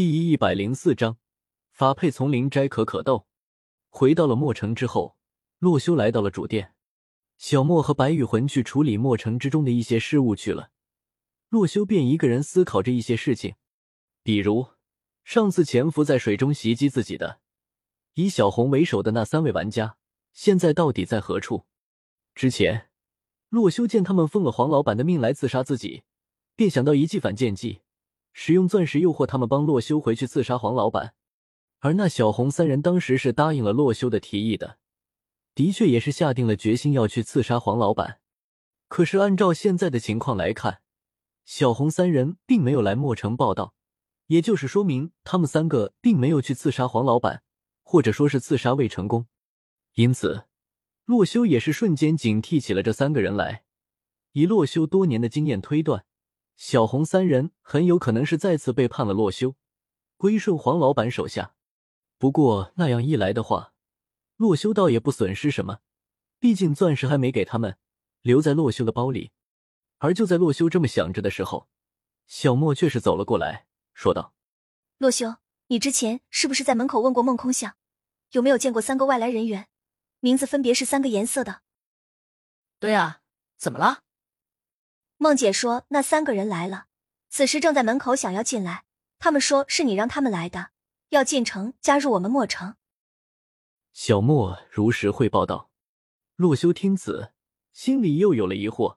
第一百零四章，法配丛林摘可可豆。回到了墨城之后，洛修来到了主殿。小莫和白玉魂去处理墨城之中的一些事务去了，洛修便一个人思考着一些事情，比如上次潜伏在水中袭击自己的以小红为首的那三位玩家，现在到底在何处？之前洛修见他们奉了黄老板的命来刺杀自己，便想到一记反间计。使用钻石诱惑他们帮洛修回去刺杀黄老板，而那小红三人当时是答应了洛修的提议的，的确也是下定了决心要去刺杀黄老板。可是按照现在的情况来看，小红三人并没有来墨城报道，也就是说明他们三个并没有去刺杀黄老板，或者说是刺杀未成功。因此，洛修也是瞬间警惕起了这三个人来。以洛修多年的经验推断。小红三人很有可能是再次背叛了洛修，归顺黄老板手下。不过那样一来的话，洛修倒也不损失什么，毕竟钻石还没给他们，留在洛修的包里。而就在洛修这么想着的时候，小莫却是走了过来，说道：“洛修，你之前是不是在门口问过孟空相，有没有见过三个外来人员，名字分别是三个颜色的？”“对啊，怎么了？”梦姐说：“那三个人来了，此时正在门口，想要进来。他们说是你让他们来的，要进城加入我们墨城。”小莫如实汇报道。洛修听此，心里又有了疑惑：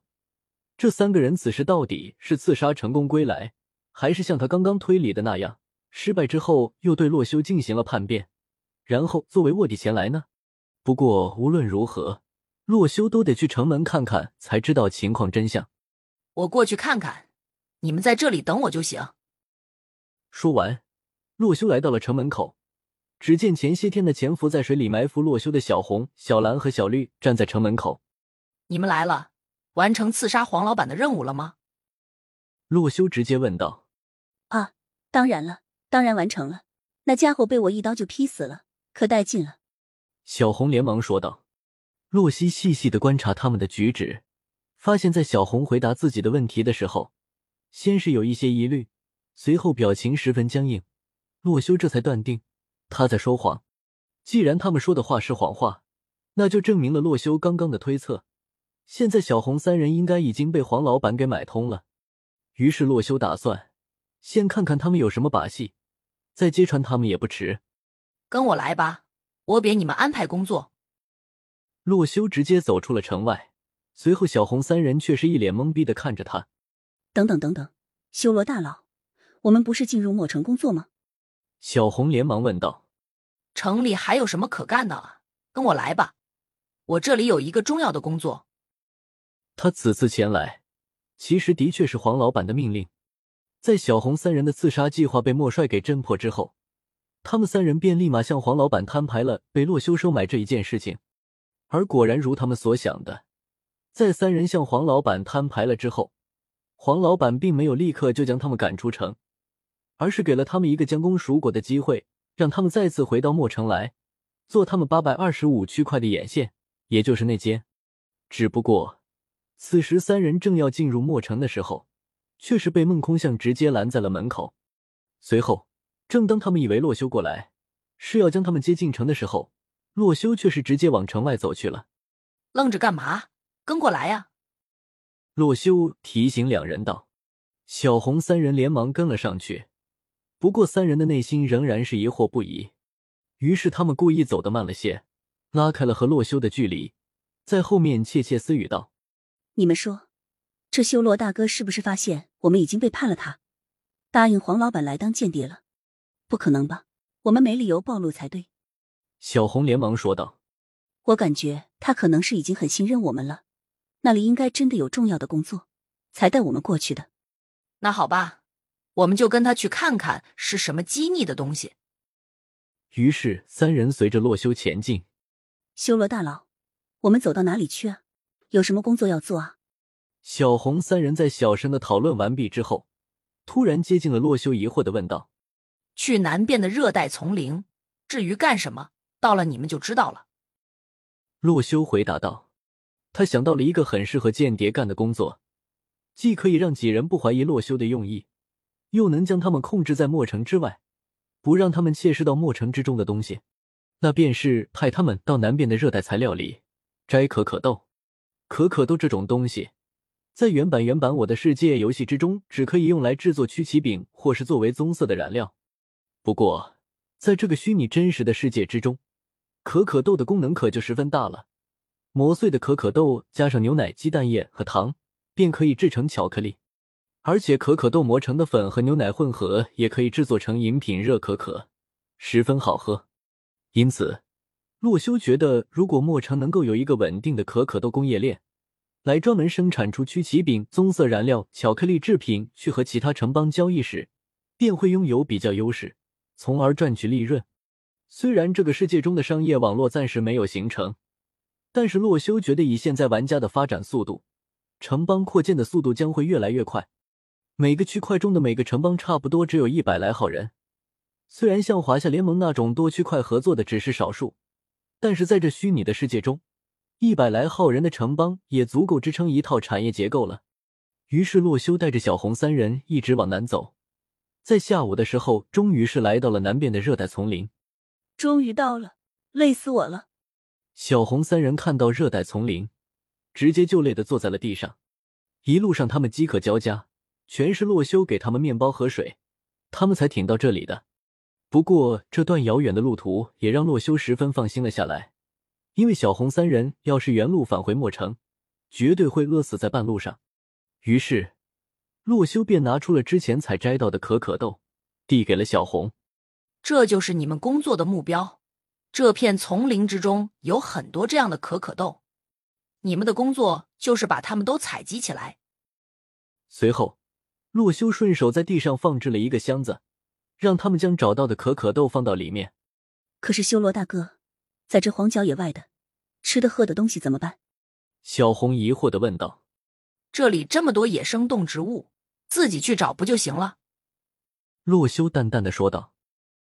这三个人此时到底是刺杀成功归来，还是像他刚刚推理的那样，失败之后又对洛修进行了叛变，然后作为卧底前来呢？不过无论如何，洛修都得去城门看看，才知道情况真相。我过去看看，你们在这里等我就行。说完，洛修来到了城门口，只见前些天的潜伏在水里埋伏洛修的小红、小蓝和小绿站在城门口。你们来了，完成刺杀黄老板的任务了吗？洛修直接问道。啊，当然了，当然完成了。那家伙被我一刀就劈死了，可带劲了。小红连忙说道。洛西细细的观察他们的举止。发现，在小红回答自己的问题的时候，先是有一些疑虑，随后表情十分僵硬。洛修这才断定他在说谎。既然他们说的话是谎话，那就证明了洛修刚刚的推测。现在小红三人应该已经被黄老板给买通了。于是洛修打算先看看他们有什么把戏，再揭穿他们也不迟。跟我来吧，我给你们安排工作。洛修直接走出了城外。随后，小红三人却是一脸懵逼的看着他。等等等等，修罗大佬，我们不是进入墨城工作吗？小红连忙问道。城里还有什么可干的啊？跟我来吧，我这里有一个重要的工作。他此次前来，其实的确是黄老板的命令。在小红三人的刺杀计划被莫帅给侦破之后，他们三人便立马向黄老板摊牌了被洛修收买这一件事情。而果然如他们所想的。在三人向黄老板摊牌了之后，黄老板并没有立刻就将他们赶出城，而是给了他们一个将功赎过的机会，让他们再次回到墨城来，做他们八百二十五区块的眼线，也就是内奸。只不过，此时三人正要进入墨城的时候，却是被孟空相直接拦在了门口。随后，正当他们以为洛修过来是要将他们接进城的时候，洛修却是直接往城外走去了。愣着干嘛？跟过来呀！洛修提醒两人道。小红三人连忙跟了上去，不过三人的内心仍然是疑惑不已。于是他们故意走得慢了些，拉开了和洛修的距离，在后面窃窃私语道：“你们说，这修罗大哥是不是发现我们已经背叛了他，答应黄老板来当间谍了？不可能吧？我们没理由暴露才对。”小红连忙说道：“我感觉他可能是已经很信任我们了。”那里应该真的有重要的工作，才带我们过去的。那好吧，我们就跟他去看看是什么机密的东西。于是三人随着洛修前进。修罗大佬，我们走到哪里去啊？有什么工作要做啊？小红三人在小声的讨论完毕之后，突然接近了洛修，疑惑的问道：“去南边的热带丛林，至于干什么，到了你们就知道了。”洛修回答道。他想到了一个很适合间谍干的工作，既可以让几人不怀疑洛修的用意，又能将他们控制在墨城之外，不让他们窃视到墨城之中的东西，那便是派他们到南边的热带材料里摘可可豆。可可豆这种东西，在原版原版我的世界游戏之中，只可以用来制作曲奇饼，或是作为棕色的染料。不过，在这个虚拟真实的世界之中，可可豆的功能可就十分大了。磨碎的可可豆加上牛奶、鸡蛋液和糖，便可以制成巧克力。而且可可豆磨成的粉和牛奶混合，也可以制作成饮品热可可，十分好喝。因此，洛修觉得，如果墨城能够有一个稳定的可可豆工业链，来专门生产出曲奇饼、棕色染料、巧克力制品，去和其他城邦交易时，便会拥有比较优势，从而赚取利润。虽然这个世界中的商业网络暂时没有形成，但是洛修觉得，以现在玩家的发展速度，城邦扩建的速度将会越来越快。每个区块中的每个城邦差不多只有一百来号人，虽然像华夏联盟那种多区块合作的只是少数，但是在这虚拟的世界中，一百来号人的城邦也足够支撑一套产业结构了。于是洛修带着小红三人一直往南走，在下午的时候，终于是来到了南边的热带丛林。终于到了，累死我了！小红三人看到热带丛林，直接就累的坐在了地上。一路上他们饥渴交加。全是洛修给他们面包和水，他们才挺到这里的。不过这段遥远的路途也让洛修十分放心了下来，因为小红三人要是原路返回墨城，绝对会饿死在半路上。于是，洛修便拿出了之前采摘到的可可豆，递给了小红。这就是你们工作的目标。这片丛林之中有很多这样的可可豆，你们的工作就是把它们都采集起来。随后。洛修顺手在地上放置了一个箱子，让他们将找到的可可豆放到里面。可是修罗大哥，在这荒郊野外的，吃的喝的东西怎么办？小红疑惑的问道。这里这么多野生动植物，自己去找不就行了？洛修淡淡的说道。